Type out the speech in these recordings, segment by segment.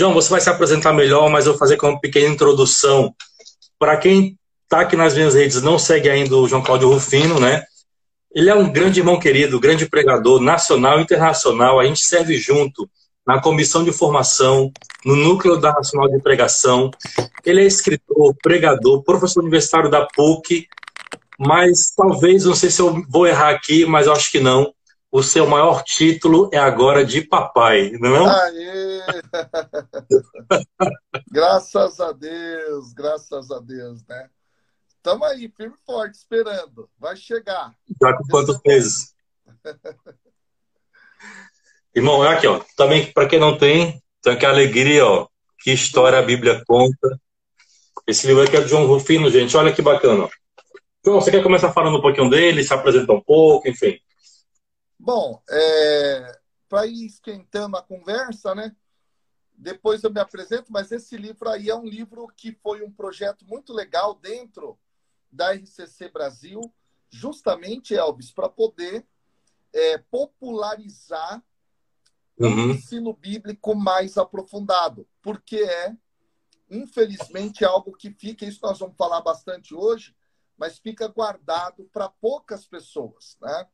João, você vai se apresentar melhor, mas eu vou fazer com uma pequena introdução. Para quem está aqui nas minhas redes não segue ainda o João Cláudio Rufino, né? Ele é um grande irmão querido, grande pregador nacional e internacional. A gente serve junto na comissão de formação, no núcleo da Nacional de Pregação. Ele é escritor, pregador, professor universitário da PUC, mas talvez, não sei se eu vou errar aqui, mas eu acho que não. O seu maior título é agora de papai, não é? Graças a Deus, graças a Deus, né? Estamos aí, firme e forte, esperando. Vai chegar. Já com quantos meses? Irmão, aqui, ó. Também, para quem não tem, então que alegria, ó. Que história a Bíblia conta. Esse livro aqui é do João Rufino, gente. Olha que bacana. João, você quer começar falando um pouquinho dele, se apresentar um pouco, enfim? Bom, é... para ir esquentando a conversa, né? Depois eu me apresento, mas esse livro aí é um livro que foi um projeto muito legal dentro da RCC Brasil, justamente, Elvis, para poder é, popularizar uhum. o ensino bíblico mais aprofundado, porque é, infelizmente, algo que fica, isso nós vamos falar bastante hoje, mas fica guardado para poucas pessoas, né?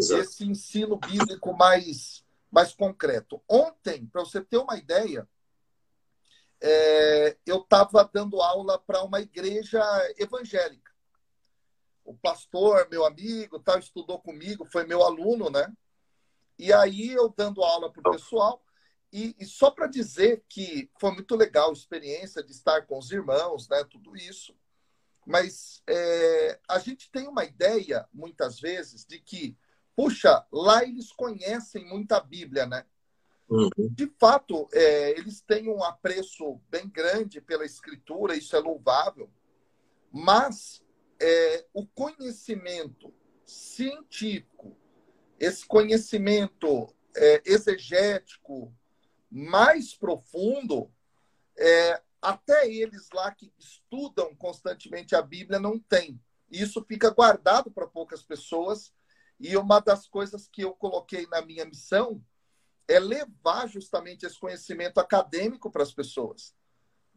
Exato. Esse ensino bíblico mais, mais concreto. Ontem, para você ter uma ideia, é, eu estava dando aula para uma igreja evangélica o pastor, meu amigo, tal, estudou comigo, foi meu aluno, né? E aí eu dando aula para o pessoal, e, e só para dizer que foi muito legal a experiência de estar com os irmãos, né? Tudo isso. Mas é, a gente tem uma ideia, muitas vezes, de que, puxa, lá eles conhecem muita Bíblia, né? Uhum. De fato, é, eles têm um apreço bem grande pela escritura, isso é louvável, mas é, o conhecimento científico, esse conhecimento é, exegético mais profundo, é, até eles lá que estudam constantemente a Bíblia não tem. Isso fica guardado para poucas pessoas. E uma das coisas que eu coloquei na minha missão é levar justamente esse conhecimento acadêmico para as pessoas.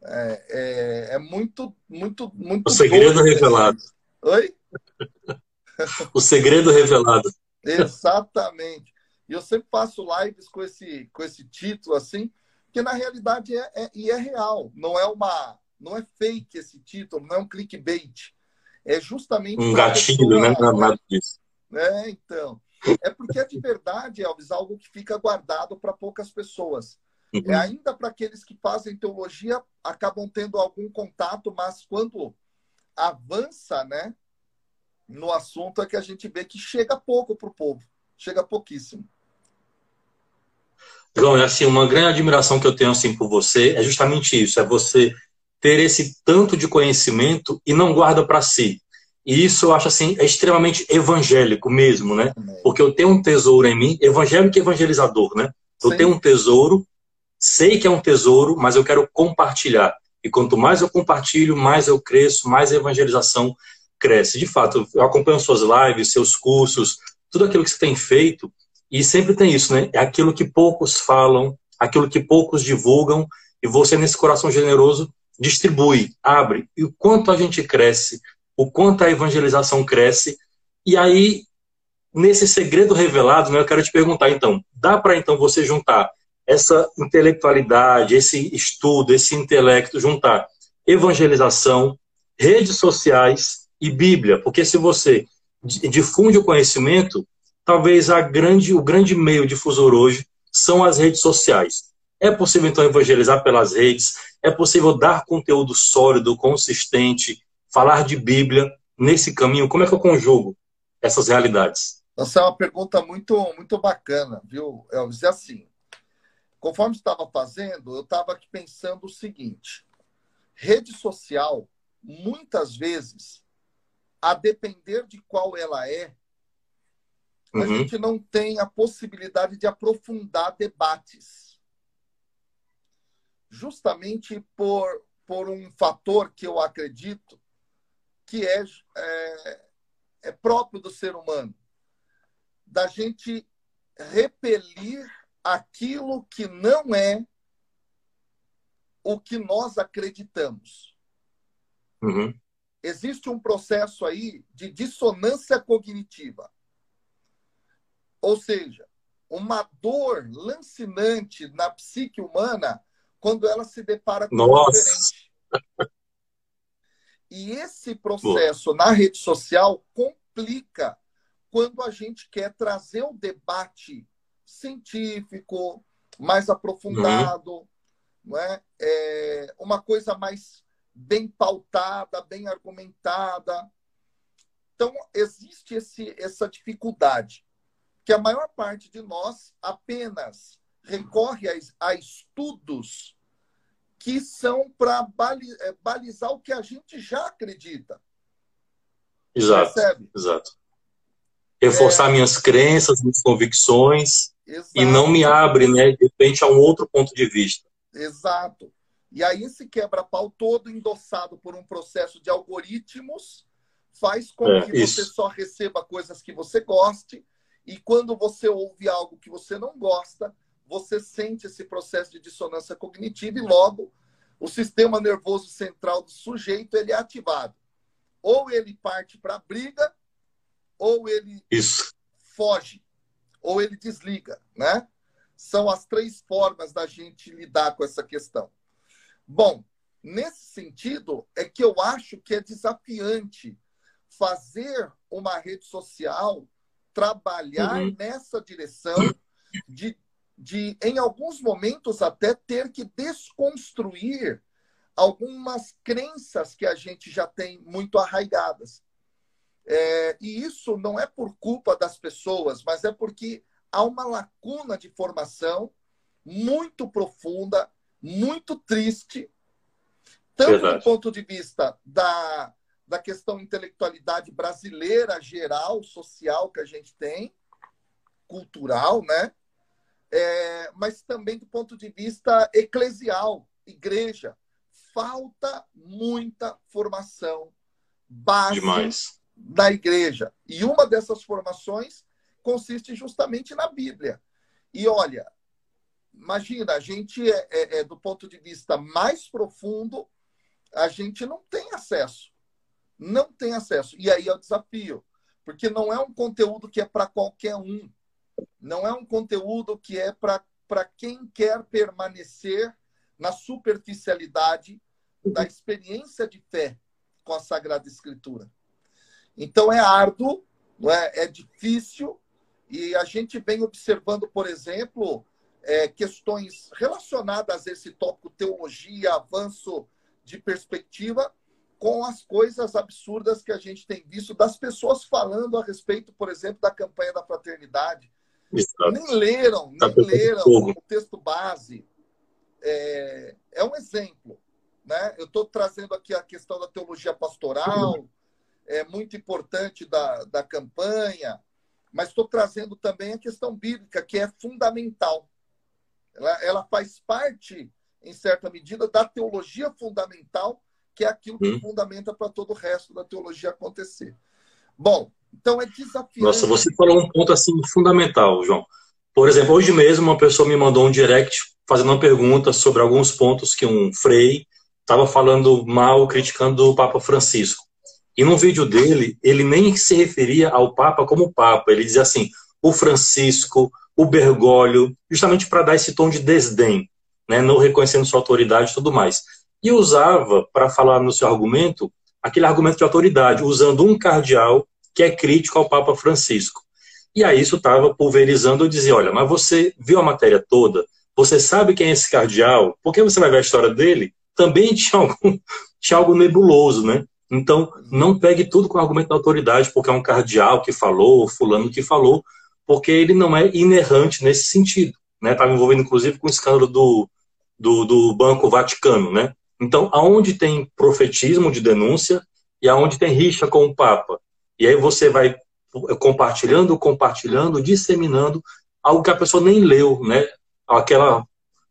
É, é, é, muito, muito, muito. O segredo revelado. Oi? o segredo revelado. Exatamente. E eu sempre faço lives com esse, com esse título assim, que na realidade é, é, e é real. Não é uma, não é fake esse título, não é um clickbait. É justamente um gatilho, pessoa, né? Nada disso. É, então. É porque é de verdade, Elvis, algo que fica guardado para poucas pessoas. Uhum. É ainda para aqueles que fazem teologia acabam tendo algum contato, mas quando avança, né, no assunto é que a gente vê que chega pouco para o povo, chega pouquíssimo. João, é assim, uma grande admiração que eu tenho assim por você é justamente isso, é você ter esse tanto de conhecimento e não guarda para si. E isso eu acho assim é extremamente evangélico mesmo, né? Porque eu tenho um tesouro em mim, evangélico e evangelizador, né? Eu Sim. tenho um tesouro, sei que é um tesouro, mas eu quero compartilhar. E quanto mais eu compartilho, mais eu cresço, mais a evangelização cresce. De fato, eu acompanho suas lives, seus cursos, tudo aquilo que você tem feito, e sempre tem isso, né? É aquilo que poucos falam, aquilo que poucos divulgam, e você, nesse coração generoso, distribui, abre. E o quanto a gente cresce, o quanto a evangelização cresce. E aí, nesse segredo revelado, né, eu quero te perguntar, então, dá para então você juntar essa intelectualidade, esse estudo, esse intelecto, juntar evangelização, redes sociais e Bíblia, porque se você difunde o conhecimento, talvez a grande, o grande meio difusor hoje são as redes sociais. É possível então evangelizar pelas redes, é possível dar conteúdo sólido, consistente, falar de Bíblia nesse caminho. Como é que eu conjugo essas realidades? Essa é uma pergunta muito, muito bacana, viu, Elvis? É assim, Conforme estava fazendo, eu estava aqui pensando o seguinte: rede social, muitas vezes, a depender de qual ela é, uhum. a gente não tem a possibilidade de aprofundar debates. Justamente por, por um fator que eu acredito que é, é, é próprio do ser humano, da gente repelir aquilo que não é o que nós acreditamos. Uhum. Existe um processo aí de dissonância cognitiva. Ou seja, uma dor lancinante na psique humana quando ela se depara com Nossa. diferente. E esse processo Boa. na rede social complica quando a gente quer trazer o um debate científico, mais aprofundado, uhum. não é? é? uma coisa mais bem pautada, bem argumentada. Então, existe esse, essa dificuldade, que a maior parte de nós apenas recorre a, a estudos que são para é, balizar o que a gente já acredita. Exato. Percebe? Exato. Reforçar é... minhas crenças, minhas convicções Exato. e não me abre, né, de repente, a um outro ponto de vista. Exato. E aí esse quebra-pau todo endossado por um processo de algoritmos faz com é, que isso. você só receba coisas que você goste e quando você ouve algo que você não gosta, você sente esse processo de dissonância cognitiva e logo o sistema nervoso central do sujeito ele é ativado. Ou ele parte para a briga, ou ele Isso. foge, ou ele desliga, né? São as três formas da gente lidar com essa questão. Bom, nesse sentido é que eu acho que é desafiante fazer uma rede social trabalhar uhum. nessa direção de de, em alguns momentos, até ter que desconstruir algumas crenças que a gente já tem muito arraigadas. É, e isso não é por culpa das pessoas, mas é porque há uma lacuna de formação muito profunda, muito triste, tanto Verdade. do ponto de vista da, da questão intelectualidade brasileira geral, social que a gente tem, cultural, né? É, mas também do ponto de vista eclesial, igreja. Falta muita formação base Demais. da igreja. E uma dessas formações consiste justamente na Bíblia. E olha, imagina, a gente é, é, é do ponto de vista mais profundo, a gente não tem acesso. Não tem acesso. E aí é o desafio. Porque não é um conteúdo que é para qualquer um. Não é um conteúdo que é para quem quer permanecer na superficialidade da experiência de fé com a Sagrada Escritura. Então é árduo, é? é difícil, e a gente vem observando, por exemplo, é, questões relacionadas a esse tópico teologia, avanço de perspectiva, com as coisas absurdas que a gente tem visto das pessoas falando a respeito, por exemplo, da campanha da fraternidade, Exato. Nem leram, tá nem leram o texto base. É, é um exemplo. Né? Eu estou trazendo aqui a questão da teologia pastoral, é muito importante da, da campanha, mas estou trazendo também a questão bíblica, que é fundamental. Ela, ela faz parte, em certa medida, da teologia fundamental, que é aquilo que hum. fundamenta para todo o resto da teologia acontecer. Bom, então é desafiante. Nossa, você falou um ponto assim fundamental, João. Por exemplo, hoje mesmo uma pessoa me mandou um direct fazendo uma pergunta sobre alguns pontos que um frei estava falando mal, criticando o Papa Francisco. E no vídeo dele, ele nem se referia ao Papa como Papa. Ele dizia assim, o Francisco, o Bergoglio, justamente para dar esse tom de desdém, né, não reconhecendo sua autoridade e tudo mais. E usava, para falar no seu argumento, aquele argumento de autoridade, usando um cardeal que é crítico ao Papa Francisco. E aí isso estava pulverizando, eu dizia, olha, mas você viu a matéria toda, você sabe quem é esse cardeal, por que você vai ver a história dele? Também tinha, tinha algo nebuloso, né? Então, não pegue tudo com argumento da autoridade, porque é um cardeal que falou, fulano que falou, porque ele não é inerrante nesse sentido. Estava né? envolvido, inclusive, com o escândalo do, do, do Banco Vaticano. Né? Então, aonde tem profetismo de denúncia e aonde tem rixa com o Papa, e aí você vai compartilhando, compartilhando, disseminando algo que a pessoa nem leu, né? Aquela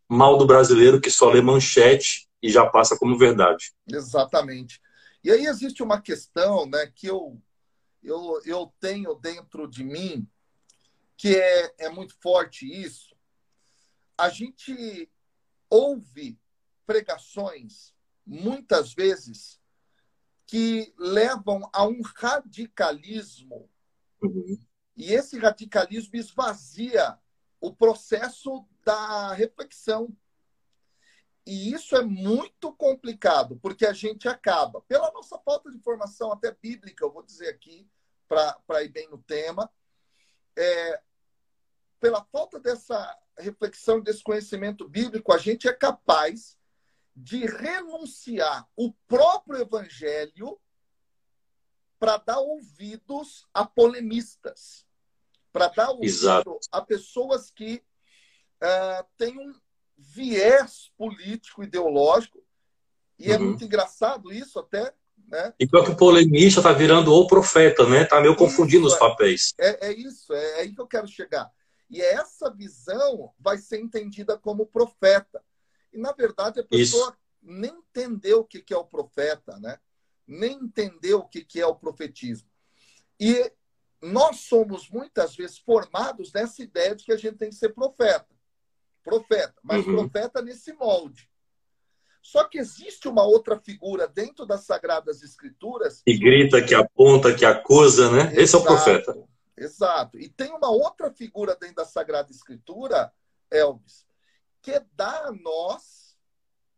mal do brasileiro que só lê manchete e já passa como verdade. Exatamente. E aí existe uma questão, né, que eu eu, eu tenho dentro de mim que é, é muito forte isso. A gente ouve pregações, muitas vezes, que levam a um radicalismo. Uhum. E esse radicalismo esvazia o processo da reflexão. E isso é muito complicado, porque a gente acaba, pela nossa falta de formação, até bíblica, eu vou dizer aqui, para ir bem no tema, é, pela falta dessa reflexão, desse conhecimento bíblico, a gente é capaz de renunciar o próprio evangelho para dar ouvidos a polemistas, para dar ouvidos Exato. a pessoas que uh, têm um viés político, ideológico, e é uhum. é muito engraçado isso até, né? E pior que o polemista está virando o profeta, né? Está meio confundindo isso, os papéis. É, é isso, é, é aí que eu quero chegar. E essa visão vai ser entendida como profeta. E, na verdade, a pessoa isso. nem entendeu o que é o profeta, né? Nem entendeu o que é o profetismo. E nós somos, muitas vezes, formados nessa ideia de que a gente tem que ser profeta profeta, mas uhum. profeta nesse molde. Só que existe uma outra figura dentro das Sagradas Escrituras. Que grita, que aponta, que acusa, né? Exato, Esse é o profeta. Exato. E tem uma outra figura dentro da Sagrada Escritura, Elvis, que dá a nós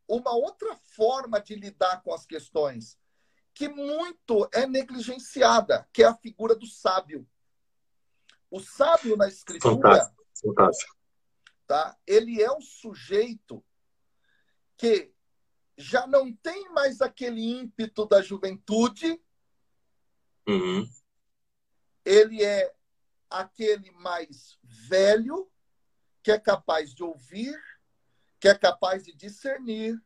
uma outra forma de lidar com as questões, que muito é negligenciada, que é a figura do sábio. O sábio na Escritura. Fantástico. Fantástico tá? ele é um sujeito que já não tem mais aquele ímpeto da juventude. Uhum. Ele é aquele mais velho que é capaz de ouvir, que é capaz de discernir,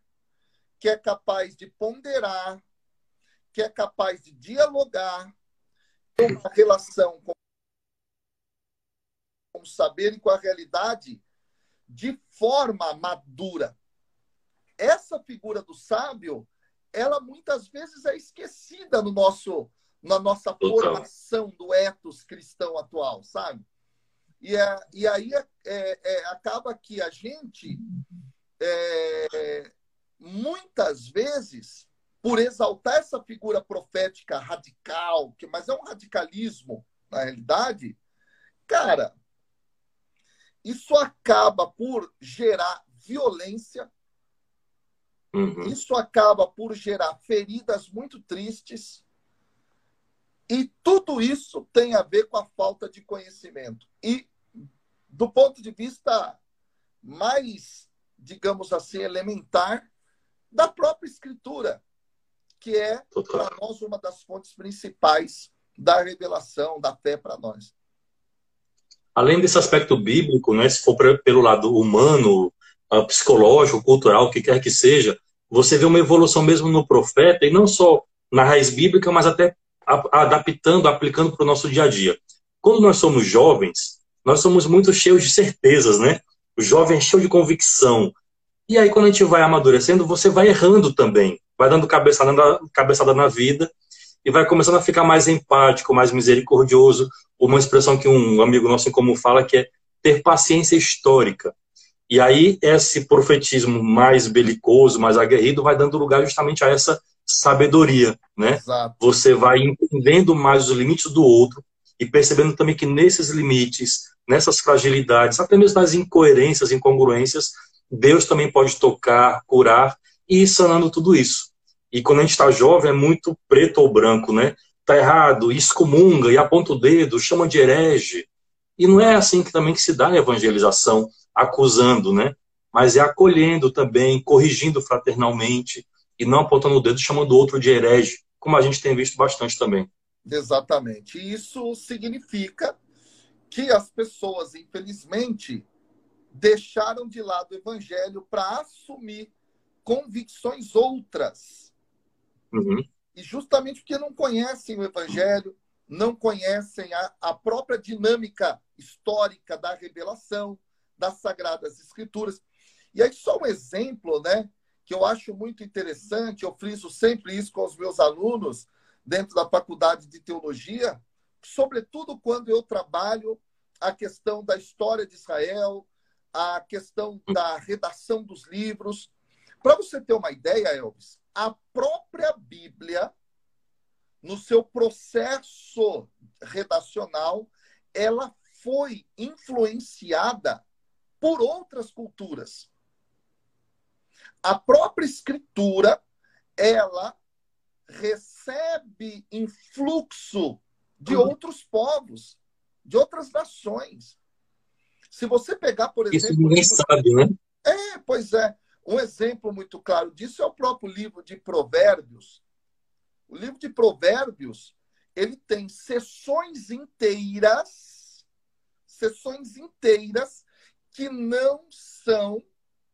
que é capaz de ponderar, que é capaz de dialogar, ter uma relação com o saber e com a realidade de forma madura. Essa figura do sábio, ela muitas vezes é esquecida no nosso, na nossa formação do etos cristão atual, sabe? E, é, e aí é, é, é acaba que a gente, é, muitas vezes, por exaltar essa figura profética radical, que mas é um radicalismo, na realidade, cara, isso acaba por gerar violência, uhum. isso acaba por gerar feridas muito tristes, e tudo isso tem a ver com a falta de conhecimento. E, do ponto de vista mais, digamos assim, elementar, da própria Escritura, que é, para nós, uma das fontes principais da revelação, da fé para nós além desse aspecto bíblico, né, se for pelo lado humano, ah, psicológico, cultural, o que quer que seja, você vê uma evolução mesmo no profeta, e não só na raiz bíblica, mas até adaptando, aplicando para o nosso dia a dia. Quando nós somos jovens, nós somos muito cheios de certezas, né? O jovem é cheio de convicção. E aí, quando a gente vai amadurecendo, você vai errando também, vai dando cabeçada na, cabeçada na vida e vai começando a ficar mais empático, mais misericordioso, uma expressão que um amigo nosso em comum fala que é ter paciência histórica. E aí esse profetismo mais belicoso, mais aguerrido, vai dando lugar justamente a essa sabedoria, né? Exato. Você vai entendendo mais os limites do outro e percebendo também que nesses limites, nessas fragilidades, até mesmo nas incoerências, incongruências, Deus também pode tocar, curar e ir sanando tudo isso. E quando a gente está jovem, é muito preto ou branco, né? Tá errado, excomunga e aponta o dedo, chama de herege. E não é assim que também que se dá a evangelização, acusando, né? Mas é acolhendo também, corrigindo fraternalmente e não apontando o dedo, chamando o outro de herege, como a gente tem visto bastante também. Exatamente. E isso significa que as pessoas, infelizmente, deixaram de lado o evangelho para assumir convicções outras Uhum. E justamente porque não conhecem o Evangelho, não conhecem a, a própria dinâmica histórica da revelação, das Sagradas Escrituras. E aí, só um exemplo, né, que eu acho muito interessante, eu friso sempre isso com os meus alunos dentro da faculdade de teologia, sobretudo quando eu trabalho a questão da história de Israel, a questão da redação dos livros, Para você ter uma ideia, Elvis, a própria Bíblia, no seu processo redacional, ela foi influenciada por outras culturas. A própria escritura, ela recebe influxo de uhum. outros povos, de outras nações. Se você pegar, por exemplo. Isso ninguém sabe, né? É, pois é. Um exemplo muito claro disso é o próprio livro de Provérbios. O livro de Provérbios, ele tem sessões inteiras, sessões inteiras que não são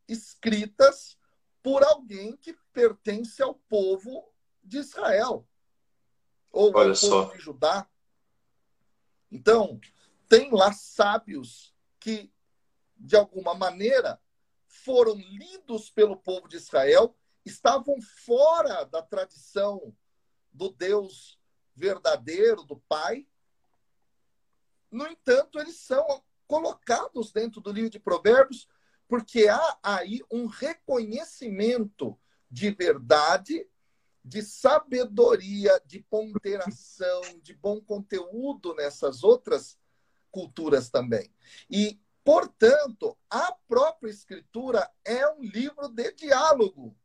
escritas por alguém que pertence ao povo de Israel ou Olha ao povo de Judá. Então, tem lá sábios que, de alguma maneira, foram lidos pelo povo de Israel, estavam fora da tradição do Deus verdadeiro, do Pai. No entanto, eles são colocados dentro do livro de Provérbios porque há aí um reconhecimento de verdade, de sabedoria, de ponderação, de bom conteúdo nessas outras culturas também. E, portanto, a própria escritura é um livro de diálogo.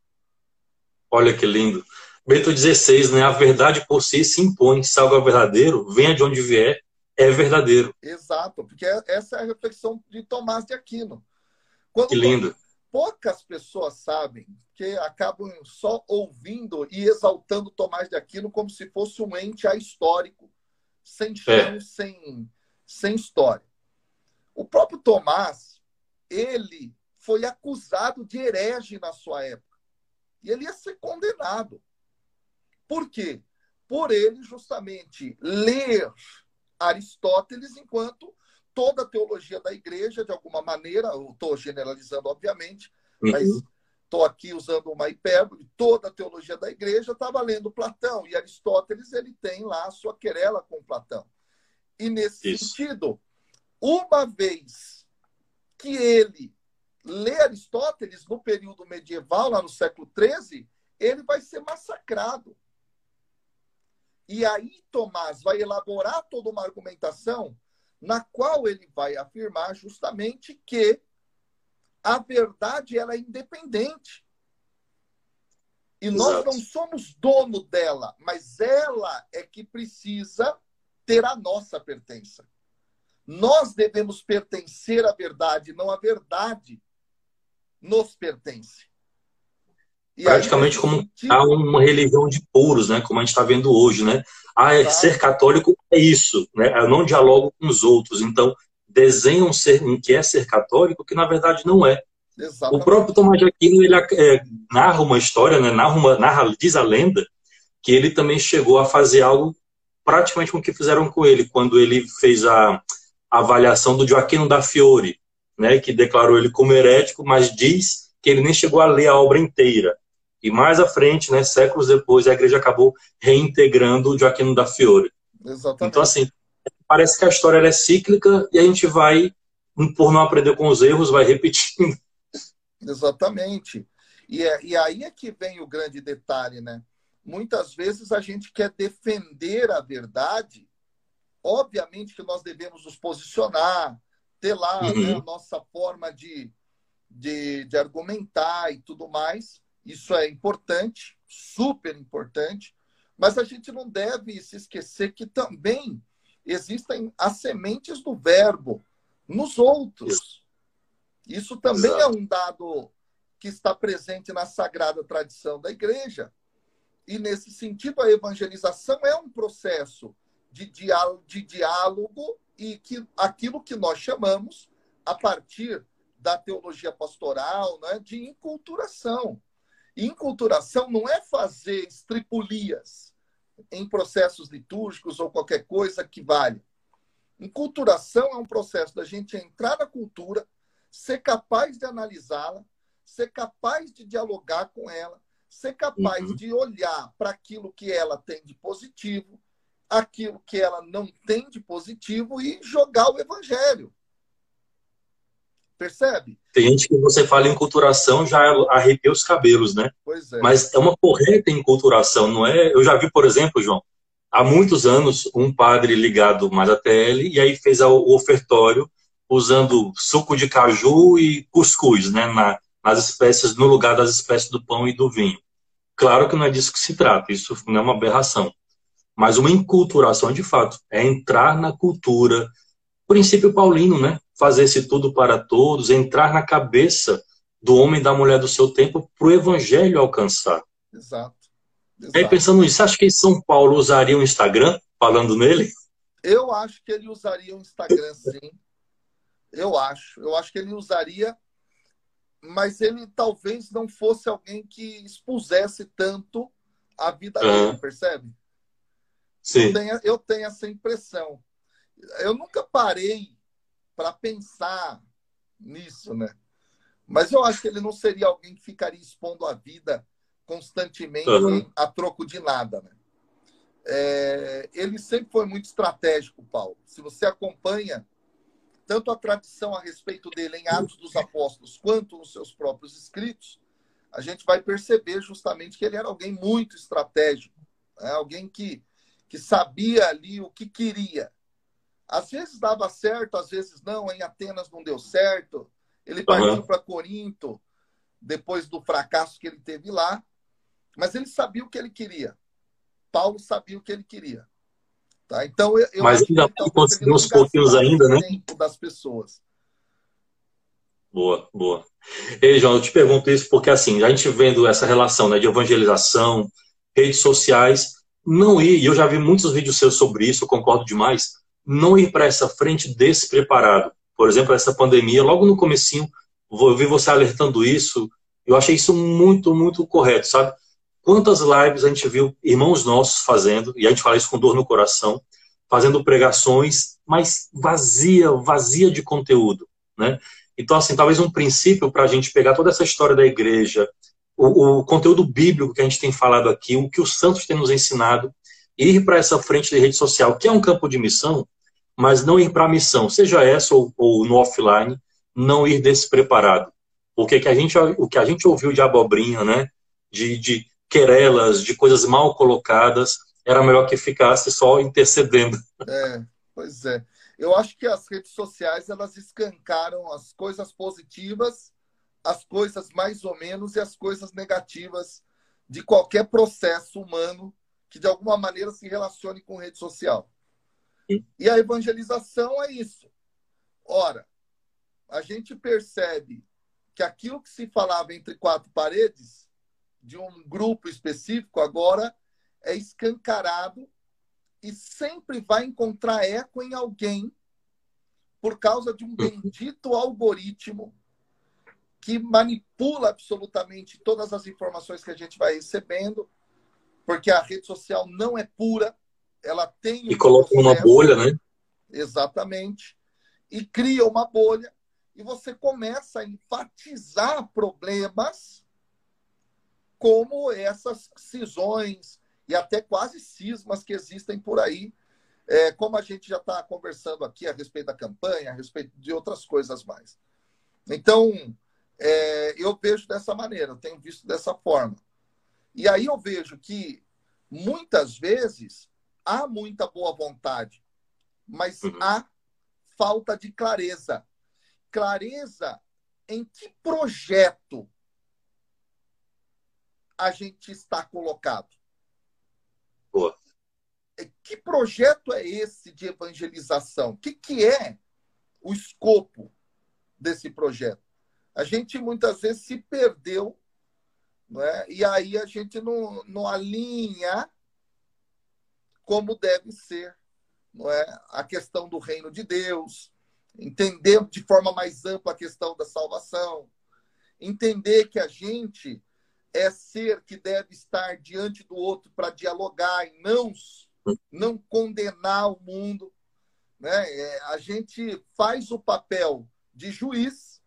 Olha que lindo. Bento XVI, né? A verdade por si se impõe, salvo o verdadeiro, venha de onde vier, é verdadeiro. Exato, porque essa é a reflexão de Tomás de Aquino. Quando que lindo. Poucas pessoas sabem que acabam só ouvindo e exaltando Tomás de Aquino como se fosse um ente ahistórico, sem chão, é. sem, sem história. O próprio Tomás, ele foi acusado de herege na sua época. E ele ia ser condenado. Por quê? Por ele justamente ler Aristóteles enquanto toda a teologia da igreja, de alguma maneira, estou generalizando, obviamente, uhum. mas estou aqui usando uma hipérbole, toda a teologia da igreja estava lendo Platão, e Aristóteles ele tem lá a sua querela com Platão. E nesse Isso. sentido, uma vez que ele lê Aristóteles no período medieval, lá no século XIII, ele vai ser massacrado. E aí Tomás vai elaborar toda uma argumentação na qual ele vai afirmar justamente que a verdade ela é independente. E nós Exato. não somos dono dela, mas ela é que precisa ter a nossa pertença. Nós devemos pertencer à verdade, não a verdade nos pertence. E Praticamente aí, como há uma religião de puros, né? Como a gente está vendo hoje, né? Ah, é, ser católico é isso, né? Eu não dialogo com os outros. Então, desenham ser, um que é ser católico, que na verdade não é. Exatamente. O próprio Tomás de Aquino ele é, narra uma história, né? narra, uma, narra, diz a lenda, que ele também chegou a fazer algo praticamente com o que fizeram com ele, quando ele fez a, a avaliação do Joaquino da Fiore, né? que declarou ele como herético, mas diz que ele nem chegou a ler a obra inteira. E mais à frente, né, séculos depois, a igreja acabou reintegrando o Joaquino da Fiore. Exatamente. Então, assim, parece que a história é cíclica e a gente vai, por não aprender com os erros, vai repetindo. Exatamente. E, é, e aí é que vem o grande detalhe, né? Muitas vezes a gente quer defender a verdade. Obviamente que nós devemos nos posicionar, ter lá né, uhum. né, a nossa forma de, de, de argumentar e tudo mais. Isso é importante, super importante, mas a gente não deve se esquecer que também existem as sementes do verbo nos outros. Isso também é Exato. é um dado que está presente na sagrada tradição da igreja. E, nesse sentido, a evangelização é um processo de diálogo, de diálogo e que aquilo que nós chamamos, a partir da teologia pastoral, né, de enculturação. Enculturação não é fazer estripulias em processos litúrgicos ou qualquer coisa que valha. Enculturação é um processo da gente entrar na cultura, ser capaz de analisá-la, ser capaz de dialogar com ela, ser capaz uhum. de olhar para aquilo que ela tem de positivo, aquilo que ela não tem de positivo e jogar o evangelho. Percebe? Tem gente que você fala em culturação já arrepia os cabelos, né? Pois é. Mas é uma correta enculturação, não é? Eu já vi, por exemplo, João, há muitos anos, um padre ligado mais à TL, e aí fez o ofertório usando suco de caju e cuscuz, né? Na, nas espécies, no lugar das espécies do pão e do vinho. Claro que não é disso que se trata, isso não é uma aberração. Mas uma enculturação, de fato, é entrar na cultura, princípio paulino, né? fazer-se tudo para todos, entrar na cabeça do homem e da mulher do seu tempo para o evangelho alcançar. Exato. Exato. Aí pensando nisso, acha que São Paulo usaria o Instagram falando nele? Eu acho que ele usaria o Instagram, sim. Eu acho. Eu acho que ele usaria, mas ele talvez não fosse alguém que expusesse tanto a vida uhum. dele, percebe? Sim. Eu tenho, eu tenho essa impressão. Eu nunca parei para pensar nisso, né? Mas eu acho que ele não seria alguém que ficaria expondo a vida constantemente uhum. a troco de nada, né? É, ele sempre foi muito estratégico, Paulo. Se você acompanha tanto a tradição a respeito dele em Atos dos Apóstolos quanto nos seus próprios escritos, a gente vai perceber justamente que ele era alguém muito estratégico, né? alguém que, que sabia ali o que queria. Às vezes dava certo, às vezes não. Em Atenas não deu certo. Ele partiu uhum. para Corinto depois do fracasso que ele teve lá. Mas ele sabia o que ele queria. Paulo sabia o que ele queria. Tá? Então, eu, eu Mas ainda conseguiu uns pouquinhos ainda, né? das pessoas. Boa, boa. Ei, João, eu te pergunto isso porque, assim, a gente vendo essa relação né, de evangelização, redes sociais, não ir, e eu já vi muitos vídeos seus sobre isso, eu concordo demais, não ir para essa frente despreparado. Por exemplo, essa pandemia, logo no comecinho, eu vi você alertando isso, eu achei isso muito, muito correto, sabe? Quantas lives a gente viu irmãos nossos fazendo, e a gente fala isso com dor no coração, fazendo pregações, mas vazia, vazia de conteúdo, né? Então, assim, talvez um princípio para a gente pegar toda essa história da igreja, o, o, conteúdo bíblico que a gente tem falado aqui, o que os santos têm nos ensinado, ir para essa frente de rede social, que é um campo de missão, mas não ir para a missão, seja essa ou, ou, no offline, não ir despreparado. Porque que a gente, o que a gente ouviu de abobrinha, né, de, de querelas, de coisas mal colocadas, era melhor que ficasse só intercedendo. É, pois é. Eu acho que as redes sociais elas escancaram as coisas positivas, as coisas mais ou menos e as coisas negativas de qualquer processo humano que de alguma maneira se relacione com rede social. E a evangelização é isso. Ora, a gente percebe que aquilo que se falava entre quatro paredes, de um grupo específico, agora é escancarado e sempre vai encontrar eco em alguém por causa de um bendito algoritmo que manipula absolutamente todas as informações que a gente vai recebendo porque a rede social não é pura, ela tem. Um e coloca uma bolha, né? Exatamente. E cria uma bolha, e você começa a enfatizar problemas como essas cisões e até quase cismas que existem por aí, é, como a gente já está conversando aqui a respeito da campanha, a respeito de outras coisas mais. Então, é, eu vejo dessa maneira, eu tenho visto dessa forma. E aí eu vejo que muitas vezes há muita boa vontade, mas uhum. há falta de clareza. Clareza em que projeto a gente está colocado. Boa. É, que projeto é esse de evangelização? O que, que é o escopo desse projeto? A gente muitas vezes se perdeu né? E aí a gente não, não alinha como deve ser não é? a questão do reino de Deus, entender de forma mais ampla a questão da salvação, entender que a gente é ser que deve estar diante do outro para dialogar e não, não condenar o mundo. Né? É, a gente faz o papel de juiz,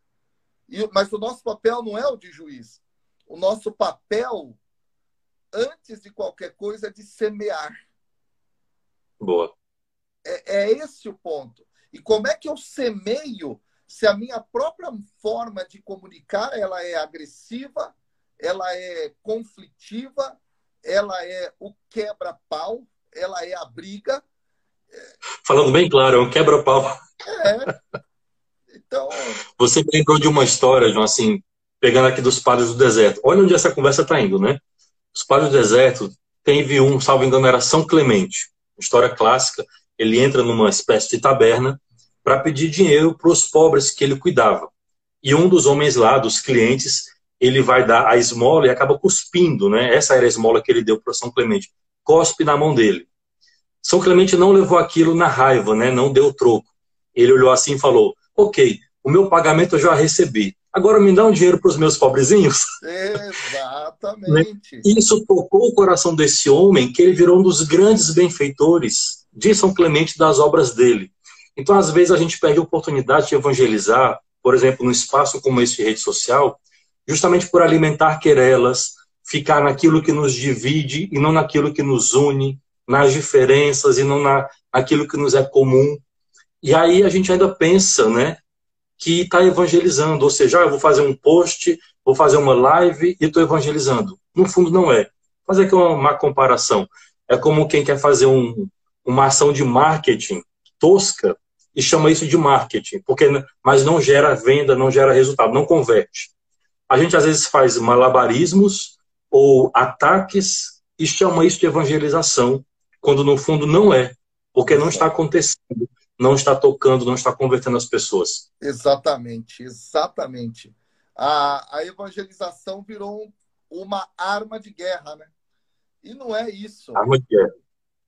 mas o nosso papel não é o de juiz o nosso papel, antes de qualquer coisa, é de semear. Boa. É, é esse o ponto. E como é que eu semeio se a minha própria forma de comunicar ela é agressiva, ela é conflitiva, ela é o quebra-pau, ela é a briga. Falando bem claro, é um quebra-pau. É. Então. Você me lembrou de uma história, João, assim, pegando aqui dos padres do deserto. Olha onde essa conversa está indo, né? Os padres do deserto, teve um, salvo engano, era São Clemente, história clássica. Ele entra numa espécie de taberna para pedir dinheiro para os pobres que ele cuidava. E um dos homens lá, dos clientes, ele vai dar a esmola e acaba cuspindo, né? Essa era a esmola que ele deu para São Clemente. Cospe na mão dele. São Clemente não levou aquilo na raiva, né? Não deu troco. Ele olhou assim e falou: Ok, o meu pagamento eu já recebi. Agora me dá um dinheiro para os meus pobrezinhos. Exatamente. Isso tocou o coração desse homem, que ele virou um dos grandes benfeitores de São Clemente das obras dele. Então, às vezes, a gente perde a oportunidade de evangelizar, por exemplo, num espaço como esse de rede social, justamente por alimentar querelas, ficar naquilo que nos divide e não naquilo que nos une, nas diferenças e não na, naquilo que nos é comum. E aí a gente ainda pensa, né, que está evangelizando, ou seja, ah, eu vou fazer um post, vou fazer uma live e estou evangelizando. No fundo, não é. Fazer aqui uma, uma comparação. É como quem quer fazer um, uma ação de marketing tosca e chama isso de marketing, porque mas não gera venda, não gera resultado, não converte. A gente às vezes faz malabarismos ou ataques e chama isso de evangelização, quando no fundo não é, porque não está acontecendo, não está tocando, não está convertendo as pessoas. Exatamente, exatamente. A, a evangelização virou uma arma de guerra, né? E não é isso. Arma de guerra.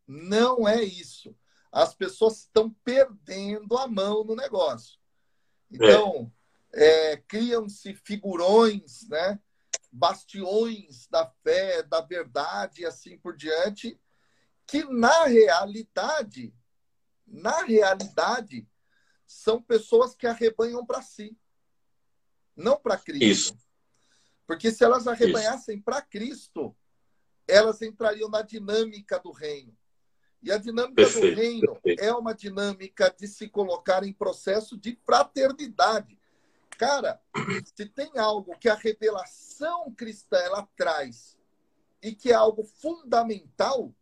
Não é isso as pessoas estão perdendo a mão no negócio. Então, é. é, criam-se figurões, né? bastiões da fé, da verdade e assim por diante, que na realidade, na realidade, são pessoas que arrebanham para si, não para Cristo. Isso. Porque se elas arrebanhassem para Cristo, elas entrariam na dinâmica do reino. E a dinâmica perfeito, do reino perfeito. é uma dinâmica de se colocar em processo de fraternidade. Cara, se tem algo que a revelação cristã ela traz e que é algo fundamental,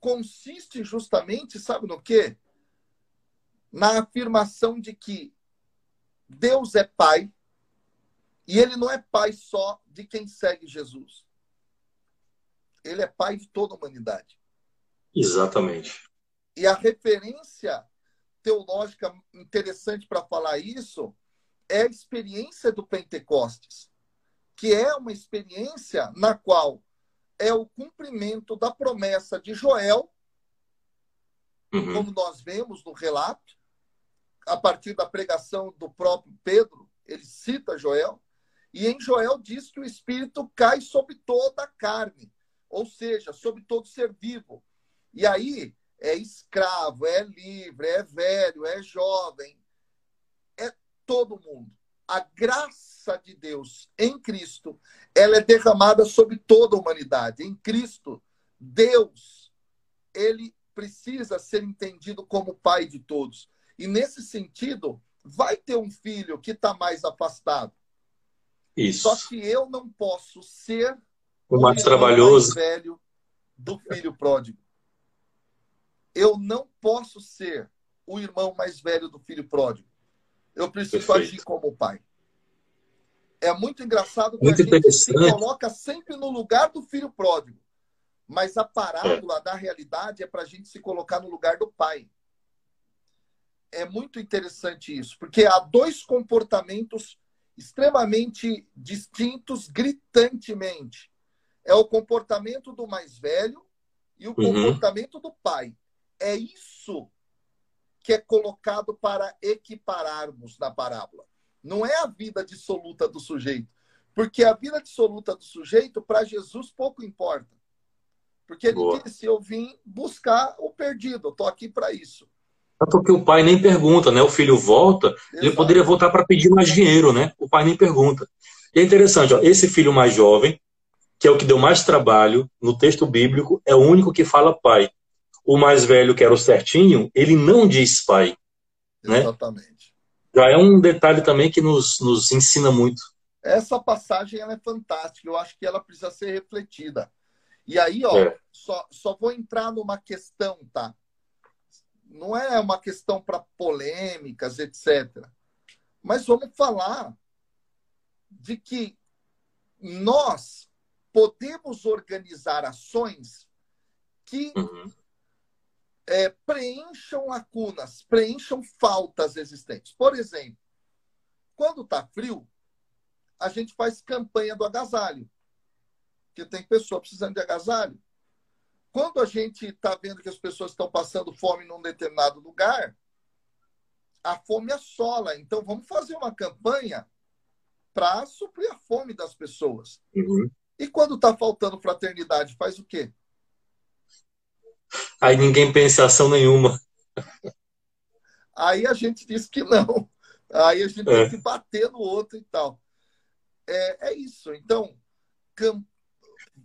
consiste justamente, sabe no quê? Na afirmação de que Deus é Pai e Ele não é Pai só de quem segue Jesus. Ele é Pai de toda a humanidade. Exatamente. E a referência teológica interessante para falar isso é a experiência do Pentecostes, que é uma experiência na qual é o cumprimento da promessa de Joel, uhum. como nós vemos no relato, a partir da pregação do próprio Pedro, ele cita Joel, e em Joel diz que o Espírito cai sobre toda a carne, ou seja, sobre todo ser vivo. E aí é escravo, é livre, é velho, é jovem, é todo mundo. A graça de Deus em Cristo, ela é derramada sobre toda a humanidade. Em Cristo, Deus, ele precisa ser entendido como pai de todos. E nesse sentido, vai ter um filho que está mais afastado. Isso. Só que eu não posso ser o mais trabalhoso mais velho do filho pródigo eu não posso ser o irmão mais velho do filho pródigo. Eu preciso Perfeito. agir como pai. É muito engraçado que muito a gente se coloca sempre no lugar do filho pródigo. Mas a parábola é. da realidade é para a gente se colocar no lugar do pai. É muito interessante isso, porque há dois comportamentos extremamente distintos, gritantemente. É o comportamento do mais velho e o uhum. comportamento do pai. É isso que é colocado para equipararmos na parábola. Não é a vida dissoluta do sujeito. Porque a vida dissoluta do sujeito, para Jesus, pouco importa. Porque ele Boa. disse: Eu vim buscar o perdido, eu estou aqui para isso. É porque o pai nem pergunta, né? O filho volta, Exato. ele poderia voltar para pedir mais dinheiro, né? O pai nem pergunta. E é interessante, ó, esse filho mais jovem, que é o que deu mais trabalho no texto bíblico, é o único que fala pai o mais velho, que era o certinho, ele não diz pai. Né? Exatamente. já é um detalhe também que nos, nos ensina muito. Essa passagem ela é fantástica, eu acho que ela precisa ser refletida. E aí, ó, é. só, só vou entrar numa questão, tá? Não é uma questão para polêmicas, etc. Mas vamos falar de que nós podemos organizar ações que uhum. É, preencham lacunas, preencham faltas existentes. Por exemplo, quando está frio, a gente faz campanha do agasalho, que tem pessoa precisando de agasalho. Quando a gente está vendo que as pessoas estão passando fome num determinado lugar, a fome assola. Então, vamos fazer uma campanha para suprir a fome das pessoas. Uhum. E quando está faltando fraternidade, faz o quê? Aí ninguém pensa em ação nenhuma. Aí a gente diz que não. Aí a gente é. tem que bater no outro e tal. É, é isso. Então, cam...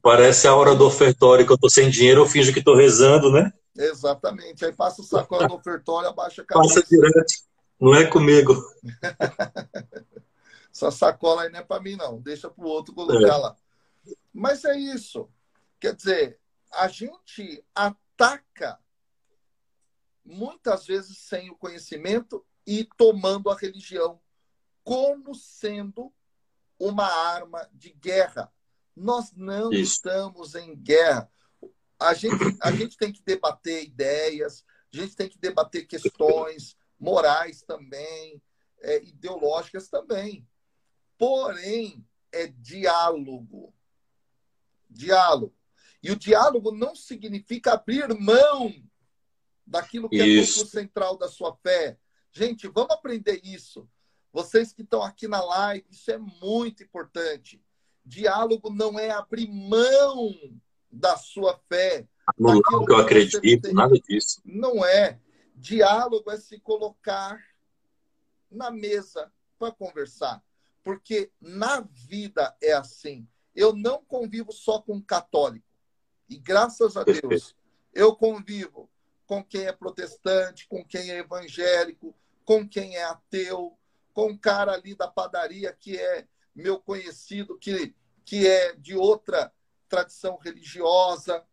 Parece a hora do ofertório que eu tô sem dinheiro, eu finjo que tô rezando, né? Exatamente. Aí passa o sacola do ofertório, abaixa a cabeça. Passa direto. Não é comigo. Essa sacola aí não é para mim, não. Deixa para o outro colocar é. lá. Mas é isso. Quer dizer, a gente ataca muitas vezes sem o conhecimento e tomando a religião como sendo uma arma de guerra. Nós não Isso. estamos em guerra. A gente, a gente tem que debater ideias, a gente tem que debater questões morais também, é, ideológicas também. Porém, é diálogo. Diálogo. E o diálogo não significa abrir mão daquilo que isso. é o central da sua fé. Gente, vamos aprender isso. Vocês que estão aqui na live, isso é muito importante. Diálogo não é abrir mão da sua fé. Não, que eu acredito, nada disso. Não é. Diálogo é se colocar na mesa para conversar. Porque na vida é assim. Eu não convivo só com católico. E graças a Deus, eu convivo com quem é protestante, com quem é evangélico, com quem é ateu, com um cara ali da padaria que é meu conhecido, que, que é de outra tradição religiosa,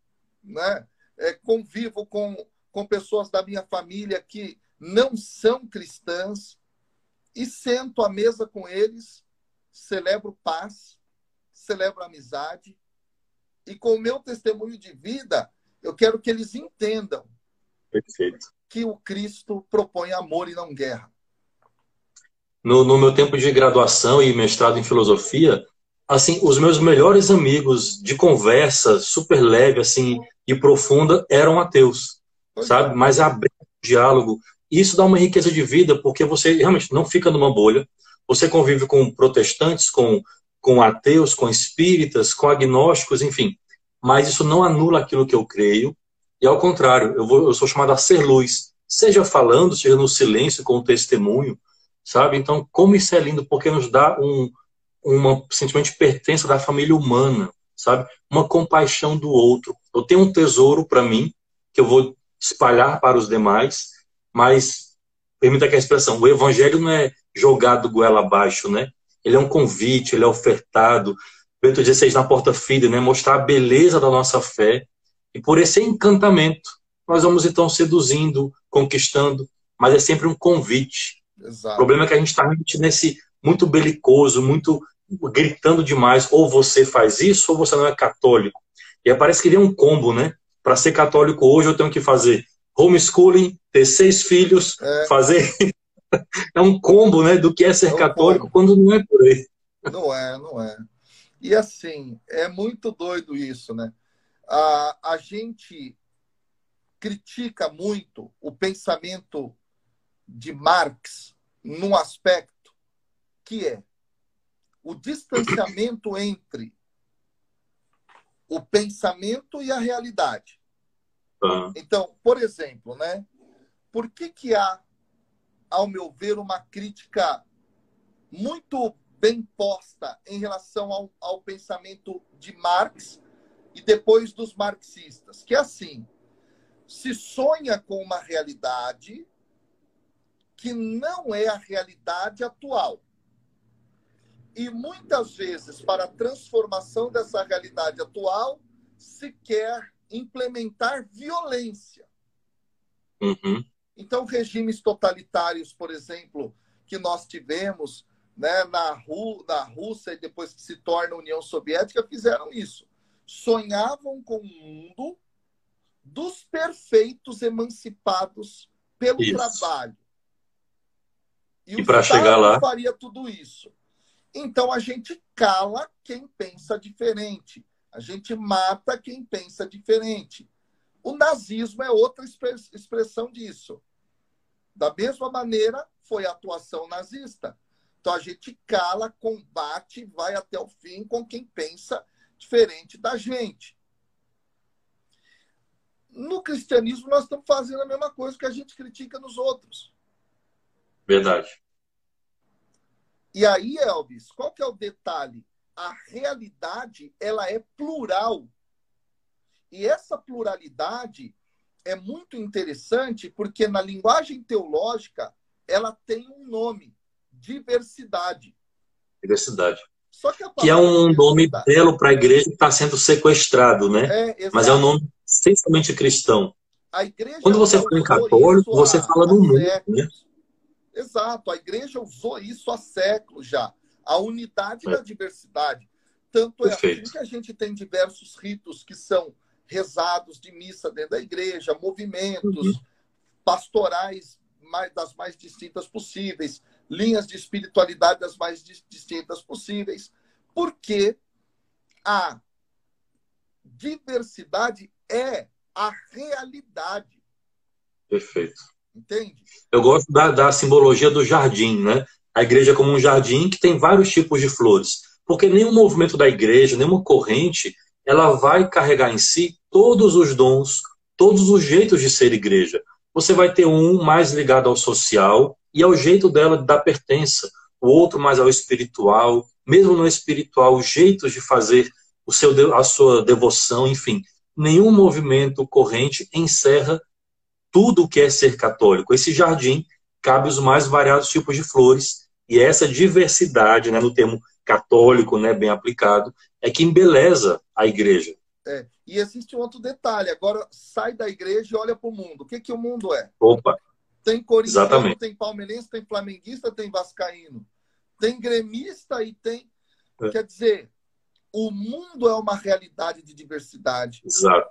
né? É, convivo com, com pessoas da minha família que não são cristãs e sento à mesa com eles, celebro paz, celebro amizade e com o meu testemunho de vida, eu quero que eles entendam Perfeito. que o Cristo propõe amor e não guerra. No, no meu tempo de graduação e mestrado em filosofia, assim, os meus melhores amigos de conversa super leve, assim, e profunda eram ateus, pois sabe? É. Mas abrir o diálogo, isso dá uma riqueza de vida, porque você realmente não fica numa bolha, você convive com protestantes, com, com ateus, com espíritas, com agnósticos, enfim. Mas isso não anula aquilo que eu creio, e ao contrário, eu, vou, eu sou chamado a ser luz, seja falando, seja no silêncio, com o testemunho, sabe? Então, como isso é lindo, porque nos dá um uma sentimento de pertença da família humana, sabe? Uma compaixão do outro. Eu tenho um tesouro para mim que eu vou espalhar para os demais, mas permita que a expressão, o evangelho não é jogado goela abaixo, né? Ele é um convite, ele é ofertado. Bento XVI na porta fide, né? Mostrar a beleza da nossa fé. E por esse encantamento, nós vamos então seduzindo, conquistando, mas é sempre um convite. Exato. O problema é que a gente está nesse muito belicoso, muito gritando demais, ou você faz isso ou você não é católico. E parece que ele é um combo, né? Para ser católico hoje eu tenho que fazer homeschooling, ter seis filhos, é. fazer. é um combo, né? Do que é ser é um católico combo. quando não é por aí. Não é, não é. E assim, é muito doido isso, né? A, a gente critica muito o pensamento de Marx num aspecto que é o distanciamento entre o pensamento e a realidade. Então, por exemplo, né? Por que, que há, ao meu ver, uma crítica muito bem posta em relação ao, ao pensamento de Marx e depois dos marxistas? Que é assim: se sonha com uma realidade que não é a realidade atual. E muitas vezes, para a transformação dessa realidade atual, se quer implementar violência. Uhum. Então, regimes totalitários, por exemplo, que nós tivemos né, na, Ru na Rússia e depois que se torna União Soviética, fizeram isso. Sonhavam com um mundo dos perfeitos emancipados pelo isso. trabalho. E, e para chegar lá faria tudo isso. Então a gente cala quem pensa diferente. A gente mata quem pensa diferente. O nazismo é outra expressão disso. Da mesma maneira, foi a atuação nazista. Então a gente cala, combate, vai até o fim com quem pensa diferente da gente. No cristianismo, nós estamos fazendo a mesma coisa que a gente critica nos outros. Verdade. E aí, Elvis, qual que é o detalhe? A realidade, ela é plural. E essa pluralidade é muito interessante porque na linguagem teológica ela tem um nome, diversidade. Diversidade. que, que é um nome belo para a igreja que está sendo sequestrado, né? É, Mas é um nome essencialmente cristão. Quando você fala em católico, você fala no mundo, né? Exato, a igreja usou isso há séculos já. A unidade é. da diversidade. Tanto é assim que a gente tem diversos ritos que são rezados de missa dentro da igreja, movimentos uhum. pastorais mais, das mais distintas possíveis, linhas de espiritualidade das mais distintas possíveis, porque a diversidade é a realidade. Perfeito. Entende? Eu gosto da, da simbologia do jardim, né? A igreja como um jardim que tem vários tipos de flores. Porque nenhum movimento da igreja, nenhuma corrente, ela vai carregar em si todos os dons, todos os jeitos de ser igreja. Você vai ter um mais ligado ao social e ao jeito dela de dar pertença, o outro mais ao espiritual, mesmo no espiritual, jeitos de fazer o seu, a sua devoção, enfim. Nenhum movimento corrente encerra tudo o que é ser católico. Esse jardim cabe os mais variados tipos de flores e essa diversidade, né, no termo católico, né, bem aplicado, é que embeleza a igreja. É. E existe um outro detalhe. Agora sai da igreja e olha para o mundo. O que, que o mundo é? Opa. Tem corintiano, tem palmeirense, tem flamenguista, tem vascaíno. Tem gremista e tem. É. Quer dizer, o mundo é uma realidade de diversidade. Exato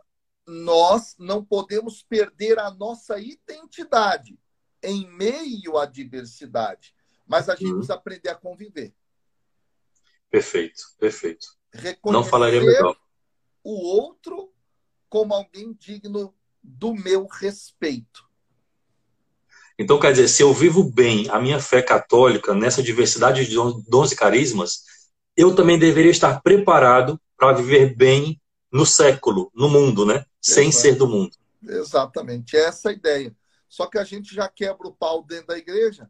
nós não podemos perder a nossa identidade em meio à diversidade, mas a gente uhum. precisa aprender a conviver. Perfeito, perfeito. Reconhecer não falaria melhor. o outro como alguém digno do meu respeito. Então, quer dizer, se eu vivo bem a minha fé católica nessa diversidade de dons e carismas, eu também deveria estar preparado para viver bem no século, no mundo, né? Sem ser do mundo. Exatamente, essa é a ideia. Só que a gente já quebra o pau dentro da igreja.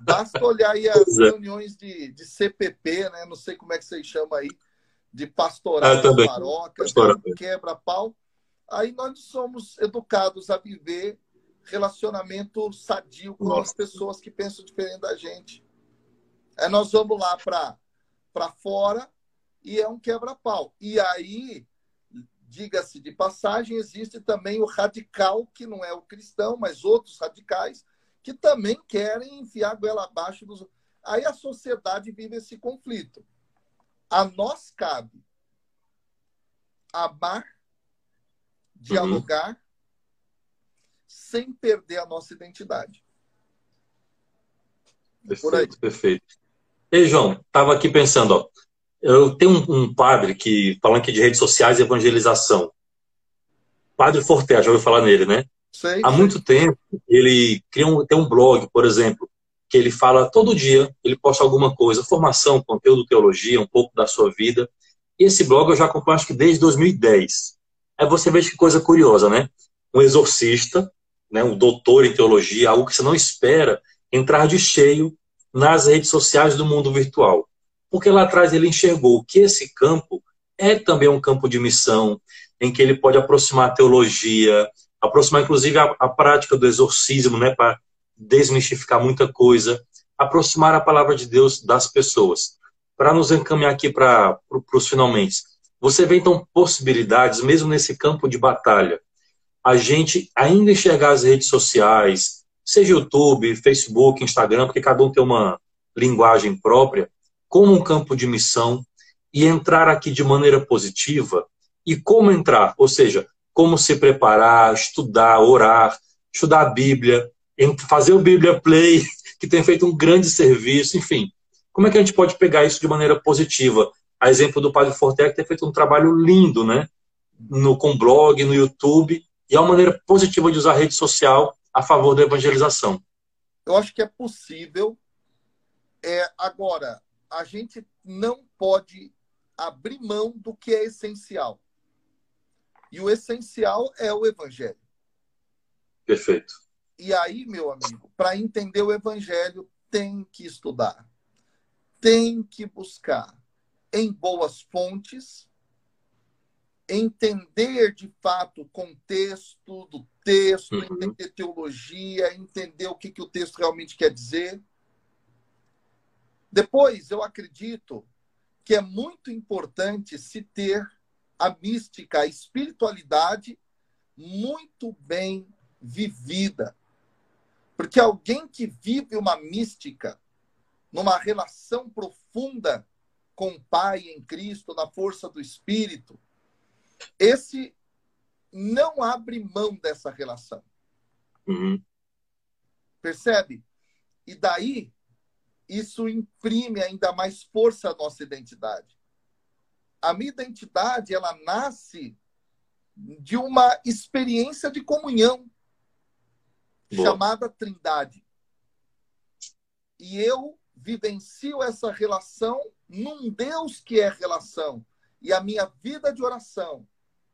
Basta olhar aí as é. reuniões de, de CPP, né? Não sei como é que vocês chamam aí, de pastoral, ah, paróquia, quebra-pau. Aí nós somos educados a viver relacionamento sadio com Nossa. as pessoas que pensam diferente da gente. Aí nós vamos lá para fora e é um quebra-pau. E aí diga-se de passagem, existe também o radical, que não é o cristão, mas outros radicais, que também querem enfiar a goela abaixo dos. Aí a sociedade vive esse conflito. A nós cabe amar, dialogar, uhum. sem perder a nossa identidade. Perfeito, perfeito. Ei, João, estava aqui pensando, ó, eu tenho um, um, padre que, falando aqui de redes sociais e evangelização, Padre Forte, já ouviu falar nele, né? Sei, Há sei. muito tempo, ele cria um, tem um blog, por exemplo, que ele fala todo dia, ele posta alguma coisa, formação, conteúdo, teologia, um pouco da sua vida. E esse blog eu já acompanho acho que desde 2010. Aí você vê que coisa curiosa, né? Um exorcista, né, um doutor em teologia, algo que você não espera, entrar de cheio nas redes sociais do mundo virtual porque lá atrás ele enxergou que esse campo é também um campo de missão, em que ele pode aproximar a teologia, aproximar inclusive a, a prática do exorcismo, né, para desmistificar muita coisa, aproximar a palavra de Deus das pessoas. Para nos encaminhar aqui para os finalmente, você vê então possibilidades, mesmo nesse campo de batalha, a gente ainda enxergar as redes sociais, seja YouTube, Facebook, Instagram, porque cada um tem uma linguagem própria, como um campo de missão e entrar aqui de maneira positiva. E como entrar? Ou seja, como se preparar, estudar, orar, estudar a Bíblia, fazer o Bíblia Play, que tem feito um grande serviço, enfim. Como é que a gente pode pegar isso de maneira positiva? A exemplo do Padre Forte, que tem feito um trabalho lindo, né? No, com blog, no YouTube, e é uma maneira positiva de usar a rede social a favor da evangelização. Eu acho que é possível. É, agora, a gente não pode abrir mão do que é essencial. E o essencial é o evangelho. Perfeito. E aí, meu amigo, para entender o evangelho, tem que estudar. Tem que buscar em boas fontes, entender de fato o contexto do texto, uhum. entender teologia, entender o que, que o texto realmente quer dizer. Depois, eu acredito que é muito importante se ter a mística, a espiritualidade muito bem vivida. Porque alguém que vive uma mística, numa relação profunda com o Pai em Cristo, na força do Espírito, esse não abre mão dessa relação. Uhum. Percebe? E daí isso imprime ainda mais força à nossa identidade. A minha identidade, ela nasce de uma experiência de comunhão Boa. chamada Trindade. E eu vivencio essa relação num Deus que é relação. E a minha vida de oração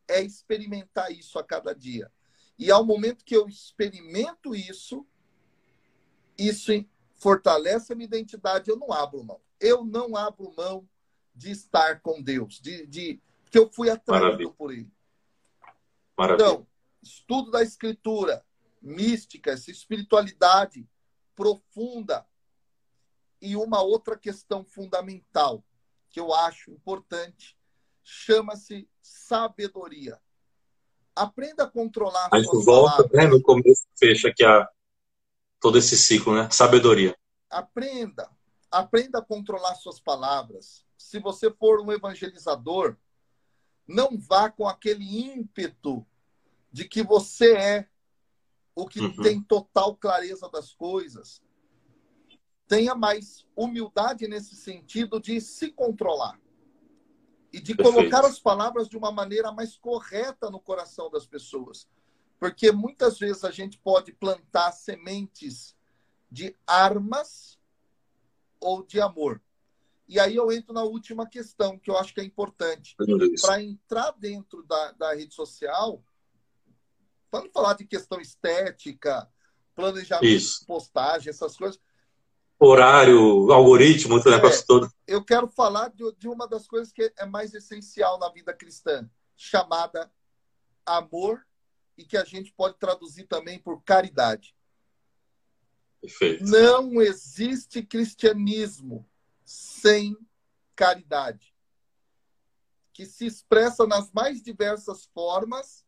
é experimentar isso a cada dia. E ao momento que eu experimento isso, isso fortalece a minha identidade, eu não abro mão. Eu não abro mão de estar com Deus, de, de porque eu fui atraído Maravilha. por Ele. Maravilha. Então, estudo da Escritura, mística, essa espiritualidade profunda e uma outra questão fundamental que eu acho importante chama-se sabedoria. Aprenda a controlar. A gente volta né, no começo, fecha aqui a, todo esse ciclo, né? Sabedoria. Aprenda. Aprenda a controlar suas palavras. Se você for um evangelizador, não vá com aquele ímpeto de que você é o que uhum. tem total clareza das coisas. Tenha mais humildade nesse sentido de se controlar e de Perfeito. colocar as palavras de uma maneira mais correta no coração das pessoas. Porque muitas vezes a gente pode plantar sementes de armas ou de amor. E aí eu entro na última questão, que eu acho que é importante. Para entrar dentro da, da rede social, vamos falar de questão estética, planejamento Isso. de postagem, essas coisas. Horário, algoritmo, o é, negócio todo. Eu quero falar de, de uma das coisas que é mais essencial na vida cristã, chamada amor e que a gente pode traduzir também por caridade. Perfeito. Não existe cristianismo sem caridade, que se expressa nas mais diversas formas,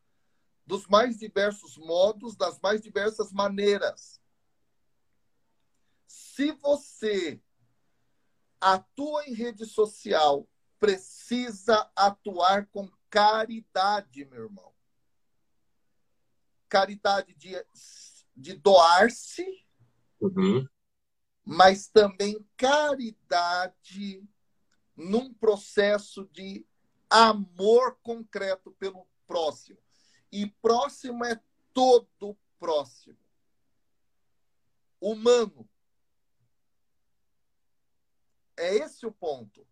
dos mais diversos modos, das mais diversas maneiras. Se você atua em rede social, precisa atuar com caridade, meu irmão caridade de, de doar-se, uhum. mas também caridade num processo de amor concreto pelo próximo. E próximo é todo próximo. Humano. É esse o ponto.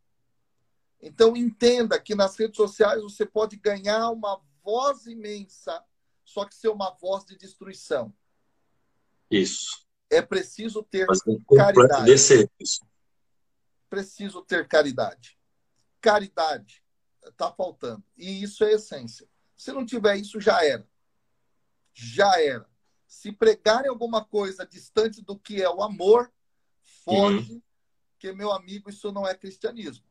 Então entenda que nas redes sociais você pode ganhar uma voz imensa só que ser uma voz de destruição. Isso. É preciso ter caridade. Preciso ter caridade. Caridade está faltando. E isso é essência. Se não tiver isso, já era. Já era. Se pregarem alguma coisa distante do que é o amor, foge, uhum. que, meu amigo, isso não é cristianismo.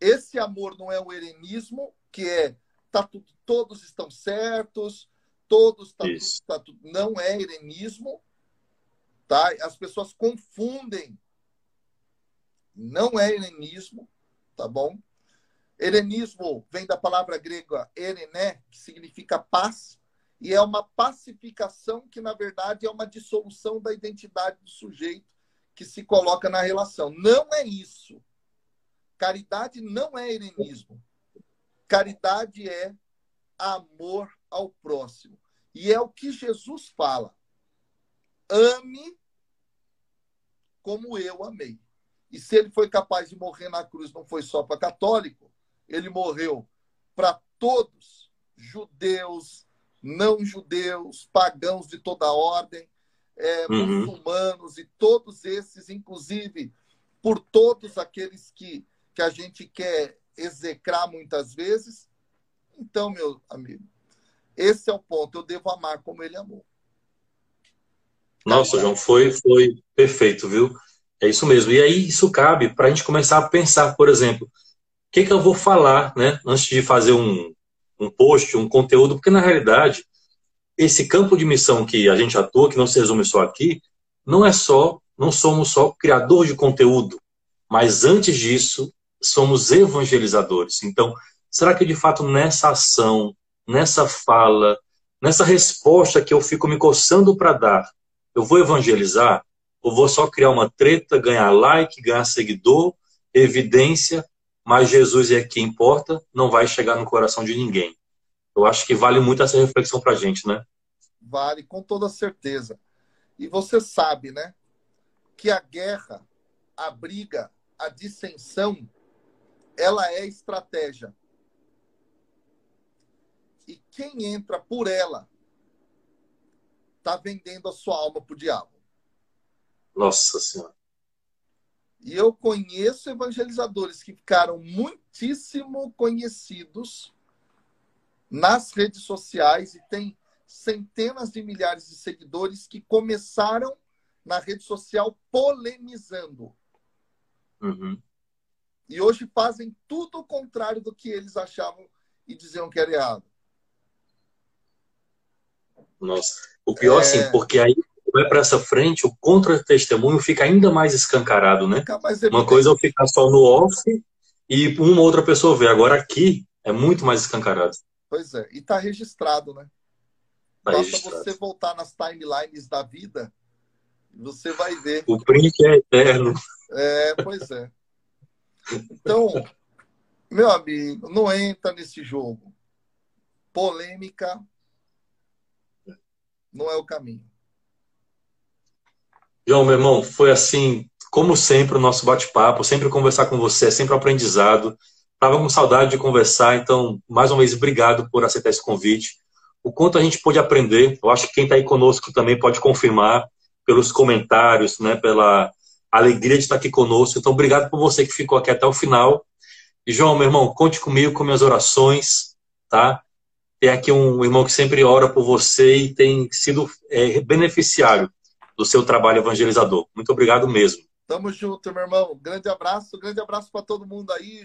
Esse amor não é o herenismo, que é tá tudo, todos estão certos, todos tá tudo, tá tudo, não é herenismo, tá? As pessoas confundem. Não é helenismo, tá bom? Helenismo vem da palavra grega erené, que significa paz, e é uma pacificação que, na verdade, é uma dissolução da identidade do sujeito que se coloca na relação. Não é isso. Caridade não é helenismo. Caridade é amor ao próximo. E é o que Jesus fala. Ame como eu amei. E se ele foi capaz de morrer na cruz, não foi só para católico, ele morreu para todos, judeus, não judeus, pagãos de toda ordem, é, uhum. muçulmanos e todos esses, inclusive por todos aqueles que, que a gente quer execrar muitas vezes. Então, meu amigo, esse é o ponto. Eu devo amar como ele amou. Nossa, João, foi, foi perfeito, viu? É isso mesmo. E aí isso cabe para a gente começar a pensar, por exemplo, que, que eu vou falar, né? Antes de fazer um, um post, um conteúdo, porque na realidade esse campo de missão que a gente atua, que não se resume só aqui, não é só, não somos só criador de conteúdo, mas antes disso somos evangelizadores. Então, será que de fato nessa ação, nessa fala, nessa resposta que eu fico me coçando para dar, eu vou evangelizar? Ou vou só criar uma treta, ganhar like, ganhar seguidor, evidência, mas Jesus é que importa, não vai chegar no coração de ninguém. Eu acho que vale muito essa reflexão para a gente, né? Vale, com toda certeza. E você sabe, né? Que a guerra, a briga, a dissensão, ela é estratégia. E quem entra por ela está vendendo a sua alma para o diabo. Nossa Senhora. E eu conheço evangelizadores que ficaram muitíssimo conhecidos nas redes sociais e tem centenas de milhares de seguidores que começaram na rede social polemizando. Uhum. E hoje fazem tudo o contrário do que eles achavam e diziam que era errado. Nossa, o pior, assim, é... assim, porque aí vai para essa frente, o contra-testemunho fica ainda mais escancarado, né? Uma coisa é eu ficar só no off e uma outra pessoa ver. Agora aqui é muito mais escancarado. Pois é, e está registrado, né? Tá Basta registrado. você voltar nas timelines da vida, você vai ver. O print é eterno. É, pois é. Então, meu amigo, não entra nesse jogo. Polêmica não é o caminho. João, meu irmão, foi assim, como sempre, o nosso bate-papo, sempre conversar com você, sempre um aprendizado. Estava com saudade de conversar, então, mais uma vez, obrigado por aceitar esse convite. O quanto a gente pôde aprender, eu acho que quem está aí conosco também pode confirmar pelos comentários, né, pela alegria de estar aqui conosco. Então, obrigado por você que ficou aqui até o final. E, João, meu irmão, conte comigo com minhas orações, tá? Tem aqui um irmão que sempre ora por você e tem sido é, beneficiário do seu trabalho evangelizador. Muito obrigado mesmo. Tamo junto, meu irmão. Grande abraço, grande abraço para todo mundo aí.